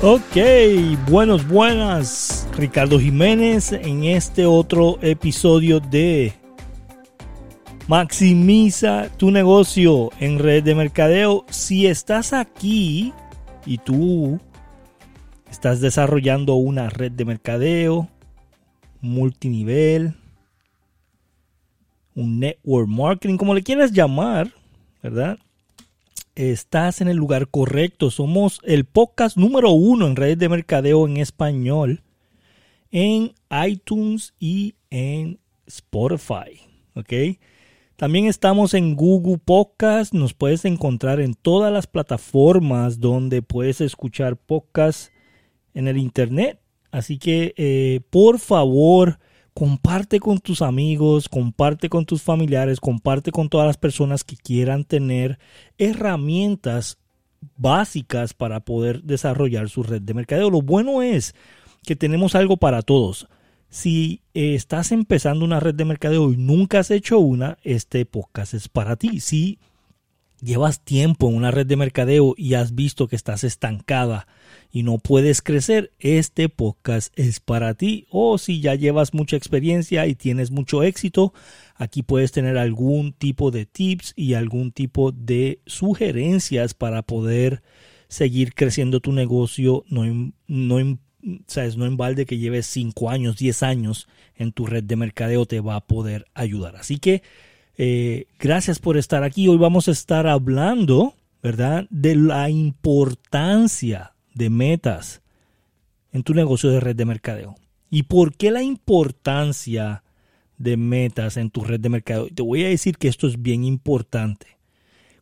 Ok, buenos, buenas. Ricardo Jiménez en este otro episodio de Maximiza tu negocio en red de mercadeo. Si estás aquí y tú estás desarrollando una red de mercadeo multinivel, un network marketing, como le quieras llamar, ¿verdad? Estás en el lugar correcto. Somos el podcast número uno en redes de mercadeo en español en iTunes y en Spotify. ¿Ok? También estamos en Google Podcast. Nos puedes encontrar en todas las plataformas donde puedes escuchar podcasts en el Internet. Así que, eh, por favor, comparte con tus amigos, comparte con tus familiares, comparte con todas las personas que quieran tener herramientas básicas para poder desarrollar su red de mercadeo. Lo bueno es que tenemos algo para todos. Si eh, estás empezando una red de mercadeo y nunca has hecho una, este podcast es para ti. Si llevas tiempo en una red de mercadeo y has visto que estás estancada y no puedes crecer, este podcast es para ti. O si ya llevas mucha experiencia y tienes mucho éxito, aquí puedes tener algún tipo de tips y algún tipo de sugerencias para poder seguir creciendo tu negocio. No, no, sabes, no en balde que lleves 5 años, 10 años en tu red de mercadeo te va a poder ayudar. Así que eh, gracias por estar aquí. Hoy vamos a estar hablando, ¿verdad?, de la importancia de metas en tu negocio de red de mercadeo. ¿Y por qué la importancia de metas en tu red de mercadeo? Te voy a decir que esto es bien importante.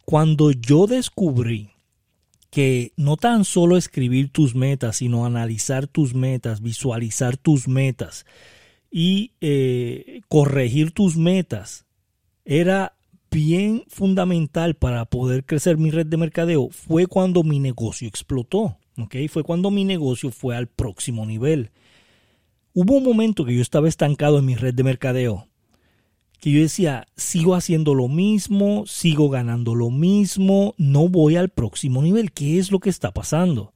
Cuando yo descubrí que no tan solo escribir tus metas, sino analizar tus metas, visualizar tus metas y eh, corregir tus metas era bien fundamental para poder crecer mi red de mercadeo fue cuando mi negocio explotó. ¿okay? Fue cuando mi negocio fue al próximo nivel. Hubo un momento que yo estaba estancado en mi red de mercadeo. Que yo decía, sigo haciendo lo mismo, sigo ganando lo mismo, no voy al próximo nivel. ¿Qué es lo que está pasando?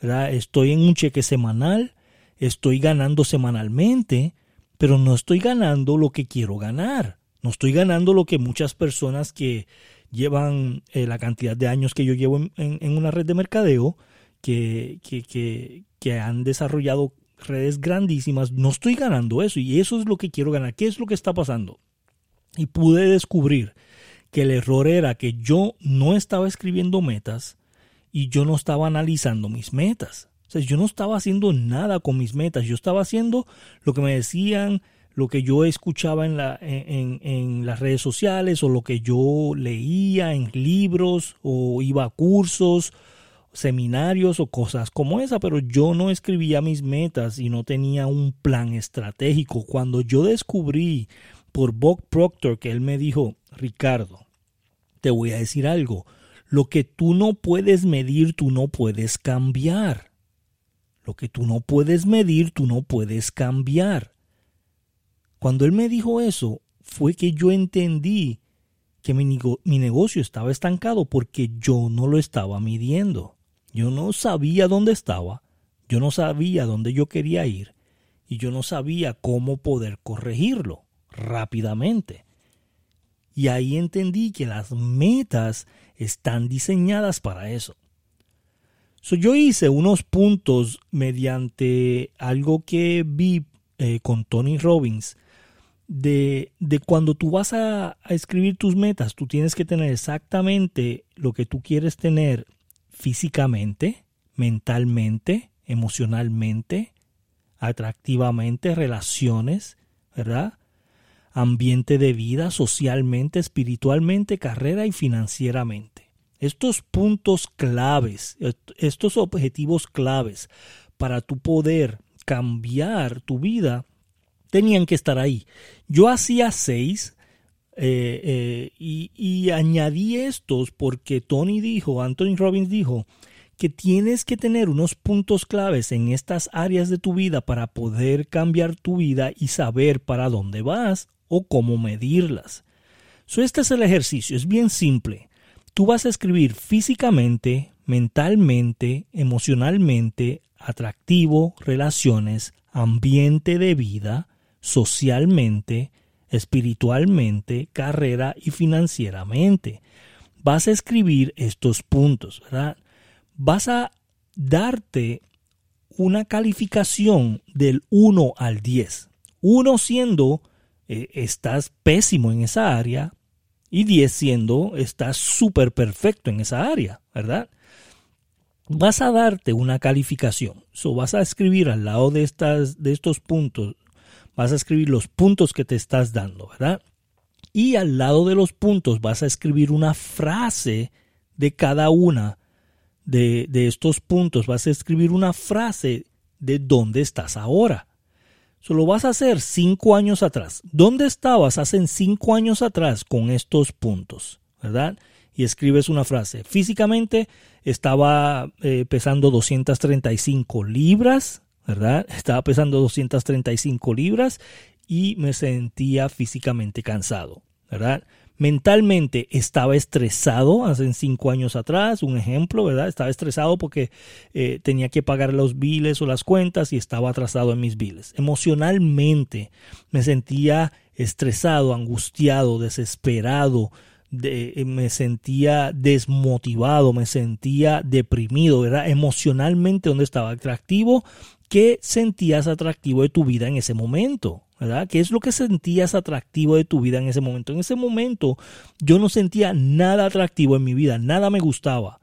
Estoy en un cheque semanal, estoy ganando semanalmente, pero no estoy ganando lo que quiero ganar. No estoy ganando lo que muchas personas que llevan eh, la cantidad de años que yo llevo en, una red de mercadeo, que, que, que, han desarrollado redes grandísimas, no estoy ganando eso y eso es lo que quiero ganar. ¿Qué es lo que está pasando? Y pude descubrir que el error era que yo no estaba escribiendo metas y yo no estaba analizando mis metas. O sea, yo no estaba haciendo nada con mis metas, yo estaba haciendo lo que me decían lo que yo escuchaba en, la, en, las redes sociales o lo que yo leía en libros o iba a cursos, seminarios o cosas como esa, pero yo no escribía mis metas y no tenía un plan estratégico. Cuando yo descubrí por Bob Proctor que él me dijo, Ricardo, te voy a decir algo, lo que tú no puedes medir, tú no puedes cambiar. Lo que tú no puedes medir, tú no puedes cambiar. Cuando él me dijo eso, fue que yo entendí que mi, negocio estaba estancado porque yo no lo estaba midiendo. Yo no sabía dónde estaba, yo no sabía dónde yo quería ir y yo no sabía cómo poder corregirlo rápidamente. Y ahí entendí que las metas están diseñadas para eso. yo hice unos puntos mediante algo que vi eh, con Tony Robbins de, cuando tú vas a, a, escribir tus metas, tú tienes que tener exactamente lo que tú quieres tener físicamente, mentalmente, emocionalmente, atractivamente, relaciones, ¿verdad? Ambiente de vida, socialmente, espiritualmente, carrera y financieramente. Estos puntos claves, estos objetivos claves para tu poder cambiar tu vida tenían que estar ahí. Yo hacía seis eh, eh, y, añadí estos porque Tony dijo, Anthony Robbins dijo, que tienes que tener unos puntos claves en estas áreas de tu vida para poder cambiar tu vida y saber para dónde vas o cómo medirlas. So, este es el ejercicio, es bien simple. Tú vas a escribir físicamente, mentalmente, emocionalmente, atractivo, relaciones, ambiente de vida, socialmente, espiritualmente, carrera y financieramente. Vas a escribir estos puntos, ¿verdad? Vas a darte una calificación del 1 al 10. 1 siendo eh, estás pésimo en esa área y 10 siendo estás súper perfecto en esa área, ¿verdad? Vas a darte una calificación. So, vas a escribir al lado de, estas, de estos puntos, vas a escribir los puntos que te estás dando, ¿verdad? Y al lado de los puntos vas a escribir una frase de cada una de, estos puntos. Vas a escribir una frase de dónde estás ahora. Solo vas a hacer cinco años atrás. ¿Dónde estabas hace cinco años atrás con estos puntos? ¿Verdad? Y escribes una frase. Físicamente estaba eh, pesando 235 libras, ¿verdad? Estaba pesando 235 libras y me sentía físicamente cansado, ¿verdad? mentalmente estaba estresado hace cinco años atrás, un ejemplo, ¿verdad? Estaba estresado porque eh, tenía que pagar los biles o las cuentas y estaba atrasado en mis biles. Emocionalmente me sentía estresado, angustiado, desesperado, eh, me sentía desmotivado, me sentía deprimido, ¿verdad? Emocionalmente, ¿dónde estaba atractivo? ¿Qué sentías atractivo de tu vida en ese momento? ¿verdad? ¿Qué es lo que sentías atractivo de tu vida en ese momento? En ese momento yo no sentía nada atractivo en mi vida, nada me gustaba.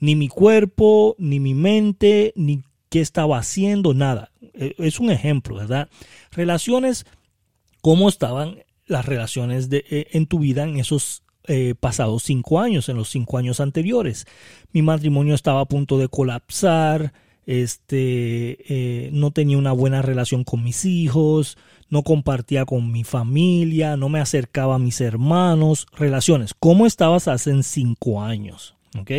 Ni mi cuerpo, ni mi mente, ni qué estaba haciendo, nada. E, es un ejemplo, ¿verdad? Relaciones, ¿cómo estaban las relaciones de, e, en tu vida en esos eh, pasados cinco años, en los cinco años anteriores? Mi matrimonio estaba a punto de colapsar, este, eh, no tenía una buena relación con mis hijos, no compartía con mi familia, no me acercaba a mis hermanos, relaciones. ¿Cómo estabas hace cinco años? ¿Ok?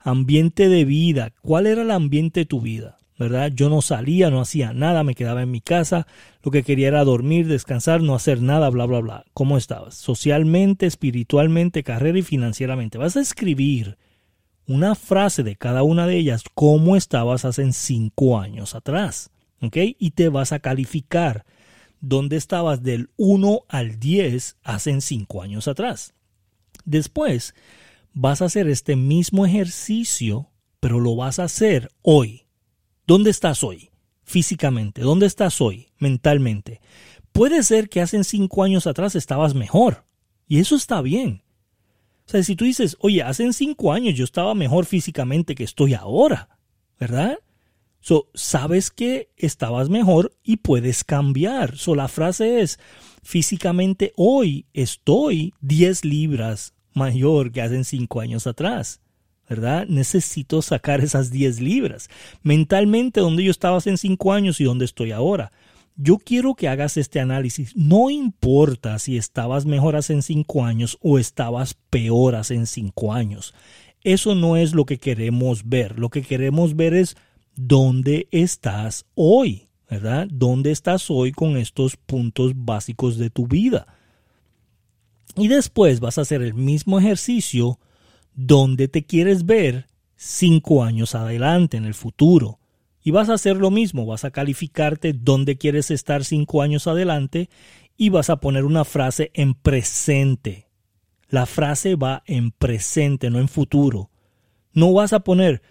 Ambiente de vida. ¿Cuál era el ambiente de tu vida? ¿Verdad? Yo no salía, no hacía nada, me quedaba en mi casa, lo que quería era dormir, descansar, no hacer nada, bla, bla, bla. ¿Cómo estabas? Socialmente, espiritualmente, carrera y financieramente. Vas a escribir una frase de cada una de ellas, cómo estabas hace cinco años atrás. ¿Ok? Y te vas a calificar dónde estabas del 1 al 10 hace 5 años atrás. Después, vas a hacer este mismo ejercicio, pero lo vas a hacer hoy. ¿Dónde estás hoy? Físicamente. ¿Dónde estás hoy? Mentalmente. Puede ser que hace 5 años atrás estabas mejor. Y eso está bien. O sea, si tú dices, oye, hace 5 años yo estaba mejor físicamente que estoy ahora, ¿verdad? So, sabes que estabas mejor y puedes cambiar. So, la frase es, físicamente hoy estoy 10 libras mayor que hace 5 años atrás. ¿Verdad? Necesito sacar esas 10 libras. Mentalmente, donde yo estaba hace 5 años y donde estoy ahora. Yo quiero que hagas este análisis. No importa si estabas mejor hace 5 años o estabas peor hace 5 años. Eso no es lo que queremos ver. Lo que queremos ver es dónde estás hoy, ¿verdad? ¿Dónde estás hoy con estos puntos básicos de tu vida? Y después vas a hacer el mismo ejercicio donde te quieres ver cinco años adelante en el futuro. Y vas a hacer lo mismo, vas a calificarte dónde quieres estar cinco años adelante y vas a poner una frase en presente. La frase va en presente, no en futuro. No vas a poner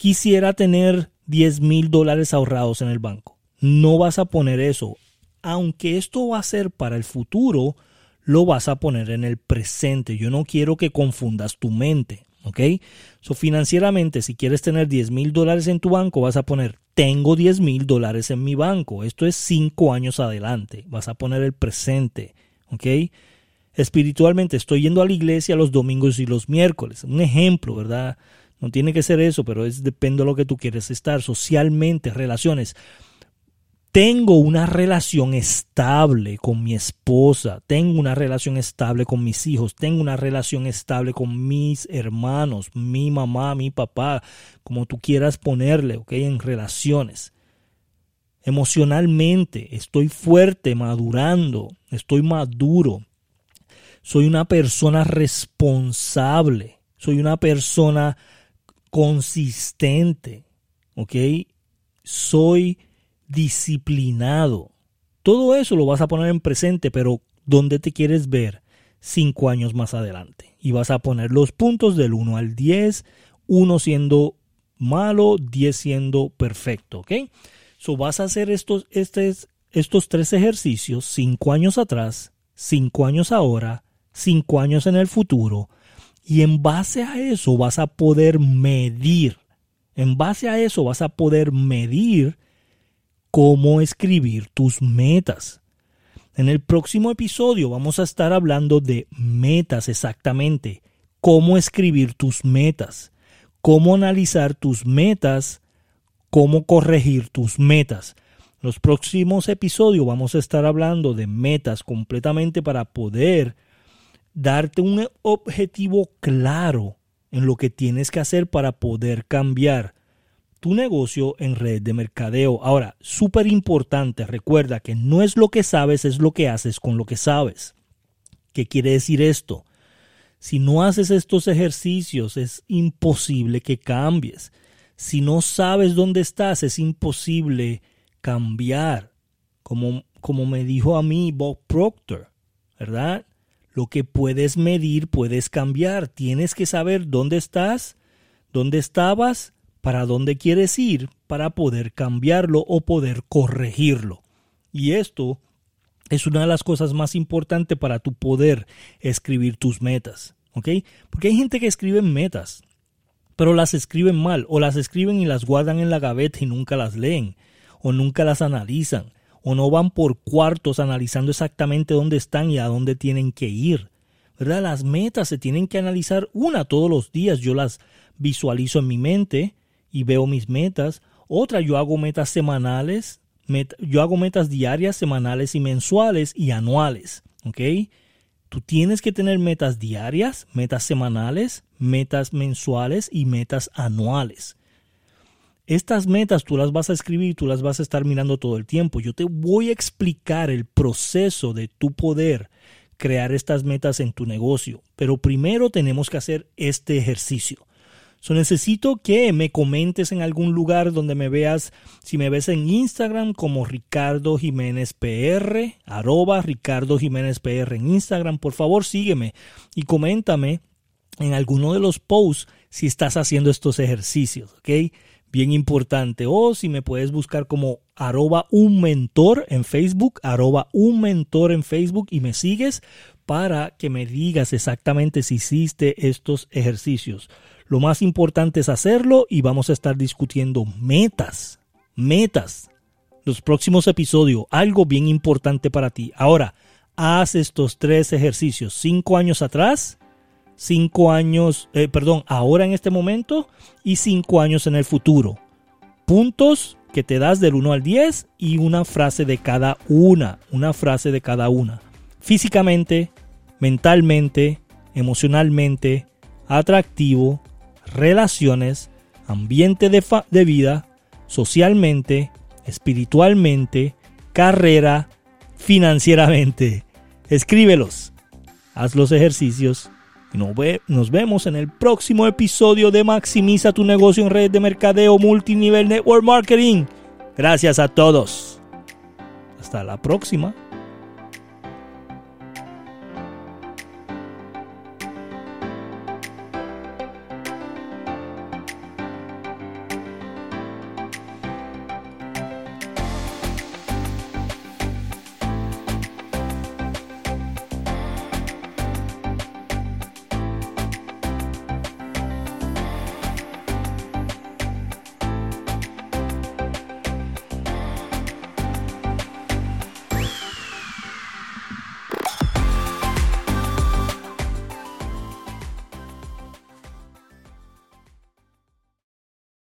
quisiera tener 10 mil dólares ahorrados en el banco. No vas a poner eso. Aunque esto va a ser para el futuro, lo vas a poner en el presente. Yo no quiero que confundas tu mente. ¿Ok? So, financieramente, si quieres tener 10 mil dólares en tu banco, vas a poner tengo 10 mil dólares en mi banco. Esto es cinco años adelante. Vas a poner el presente. ¿Ok? Espiritualmente, estoy yendo a la iglesia los domingos y los miércoles. Un ejemplo, ¿verdad? No tiene que ser eso, pero es depende de lo que tú quieres estar. Socialmente, relaciones. Tengo una relación estable con mi esposa, tengo una relación estable con mis hijos, tengo una relación estable con mis hermanos, mi mamá, mi papá, como tú quieras ponerle, ¿ok? En relaciones. Emocionalmente, estoy fuerte, madurando, estoy maduro. Soy una persona responsable, soy una persona consistente, ¿ok? Soy disciplinado. Todo eso lo vas a poner en presente, pero ¿dónde te quieres ver cinco años más adelante? Y vas a poner los puntos del 1 al 10, 1 siendo malo, 10 siendo perfecto, ¿ok? So vas a hacer estos, estos, estos tres ejercicios cinco años atrás, cinco años ahora, cinco años en el futuro, y en base a eso vas a poder medir, en base a eso vas a poder medir cómo escribir tus metas. En el próximo episodio vamos a estar hablando de metas exactamente, cómo escribir tus metas, cómo analizar tus metas, cómo corregir tus metas. Los próximos episodios vamos a estar hablando de metas completamente para poder darte un objetivo claro en lo que tienes que hacer para poder cambiar tu negocio en red de mercadeo. Ahora, súper importante, recuerda que no es lo que sabes, es lo que haces con lo que sabes. ¿Qué quiere decir esto? Si no haces estos ejercicios, es imposible que cambies. Si no sabes dónde estás, es imposible cambiar. Como, como me dijo a mí Bob Proctor, ¿verdad? Lo que puedes medir, puedes cambiar. Tienes que saber dónde estás, dónde estabas, para dónde quieres ir para poder cambiarlo o poder corregirlo. Y esto es una de las cosas más importantes para tu poder escribir tus metas. ¿Ok? Porque hay gente que escribe metas, pero las escriben mal, o las escriben y las guardan en la gaveta y nunca las leen, o nunca las analizan, o no van por cuartos analizando exactamente dónde están y a dónde tienen que ir. ¿Verdad? Las metas se tienen que analizar una todos los días. Yo las visualizo en mi mente, y veo mis metas. Otra, yo hago metas semanales, yo hago metas diarias, semanales y mensuales y anuales. ¿Ok? Tú tienes que tener metas diarias, metas semanales, metas mensuales y metas anuales. Estas metas tú las vas a escribir, tú las vas a estar mirando todo el tiempo. Yo te voy a explicar el proceso de tu poder crear estas metas en tu negocio. Pero primero tenemos que hacer este ejercicio. So, necesito que me comentes en algún lugar donde me veas, si me ves en Instagram como Ricardo Jiménez PR, arroba Ricardo Jiménez PR en Instagram, por favor sígueme y coméntame en alguno de los posts si estás haciendo estos ejercicios, ¿ok? Bien importante. O si me puedes buscar como arroba un mentor en Facebook, arroba un mentor en Facebook y me sigues para que me digas exactamente si hiciste estos ejercicios. Lo más importante es hacerlo y vamos a estar discutiendo metas, metas. Los próximos episodios, algo bien importante para ti. Ahora, haz estos tres ejercicios. Cinco años atrás, cinco años, eh, perdón, ahora en este momento y cinco años en el futuro. Puntos que te das del 1 al 10 y una frase de cada una, una frase de cada una. Físicamente, mentalmente, emocionalmente, atractivo, relaciones, ambiente de, de vida, socialmente, espiritualmente, carrera, financieramente. Escríbelos, haz los ejercicios y nos, vemos en el próximo episodio de Maximiza tu negocio en red de mercadeo multinivel network marketing. Gracias a todos. Hasta la próxima.